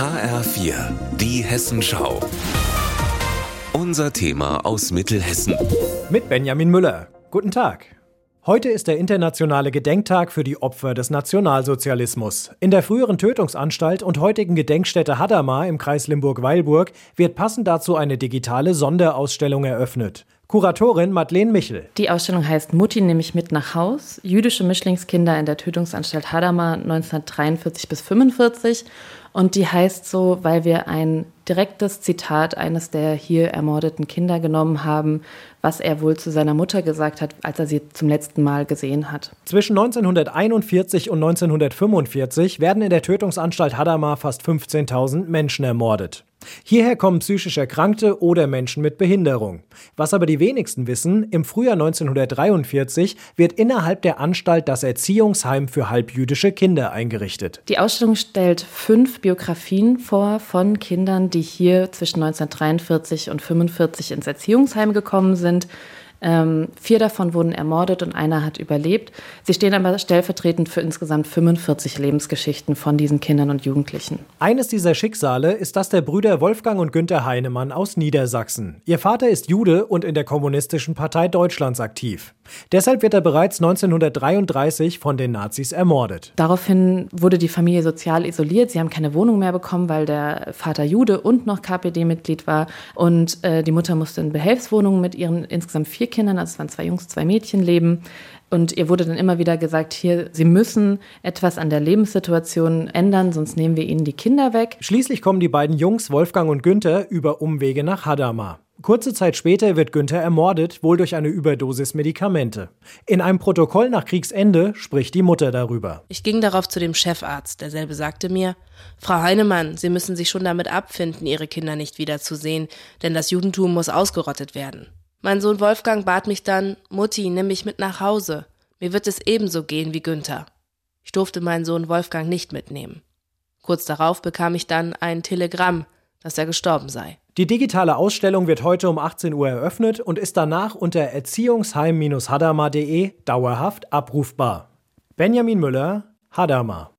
HR4, die Hessenschau. Unser Thema aus Mittelhessen. Mit Benjamin Müller. Guten Tag. Heute ist der internationale Gedenktag für die Opfer des Nationalsozialismus. In der früheren Tötungsanstalt und heutigen Gedenkstätte Hadamar im Kreis Limburg-Weilburg wird passend dazu eine digitale Sonderausstellung eröffnet. Kuratorin Madeleine Michel. Die Ausstellung heißt Mutti nehme ich mit nach Haus. Jüdische Mischlingskinder in der Tötungsanstalt Hadamar 1943 bis 45. Und die heißt so, weil wir ein direktes Zitat eines der hier ermordeten Kinder genommen haben, was er wohl zu seiner Mutter gesagt hat, als er sie zum letzten Mal gesehen hat. Zwischen 1941 und 1945 werden in der Tötungsanstalt Hadamar fast 15.000 Menschen ermordet. Hierher kommen psychisch Erkrankte oder Menschen mit Behinderung. Was aber die wenigsten wissen, im Frühjahr 1943 wird innerhalb der Anstalt das Erziehungsheim für halbjüdische Kinder eingerichtet. Die Ausstellung stellt fünf Biografien vor von Kindern, die hier zwischen 1943 und 1945 ins Erziehungsheim gekommen sind. Ähm, vier davon wurden ermordet und einer hat überlebt. Sie stehen aber stellvertretend für insgesamt 45 Lebensgeschichten von diesen Kindern und Jugendlichen. Eines dieser Schicksale ist das der Brüder Wolfgang und Günter Heinemann aus Niedersachsen. Ihr Vater ist Jude und in der Kommunistischen Partei Deutschlands aktiv. Deshalb wird er bereits 1933 von den Nazis ermordet. Daraufhin wurde die Familie sozial isoliert. Sie haben keine Wohnung mehr bekommen, weil der Vater Jude und noch KPD-Mitglied war. Und äh, die Mutter musste in Behelfswohnungen mit ihren insgesamt vier Kindern, also es waren zwei Jungs, zwei Mädchen leben. Und ihr wurde dann immer wieder gesagt, hier, Sie müssen etwas an der Lebenssituation ändern, sonst nehmen wir Ihnen die Kinder weg. Schließlich kommen die beiden Jungs, Wolfgang und Günther, über Umwege nach Hadamar. Kurze Zeit später wird Günther ermordet, wohl durch eine Überdosis Medikamente. In einem Protokoll nach Kriegsende spricht die Mutter darüber. Ich ging darauf zu dem Chefarzt. Derselbe sagte mir, Frau Heinemann, Sie müssen sich schon damit abfinden, Ihre Kinder nicht wiederzusehen, denn das Judentum muss ausgerottet werden. Mein Sohn Wolfgang bat mich dann, Mutti, nimm mich mit nach Hause. Mir wird es ebenso gehen wie Günther. Ich durfte meinen Sohn Wolfgang nicht mitnehmen. Kurz darauf bekam ich dann ein Telegramm, dass er gestorben sei. Die digitale Ausstellung wird heute um 18 Uhr eröffnet und ist danach unter erziehungsheim-hadamar.de dauerhaft abrufbar. Benjamin Müller, Hadamar.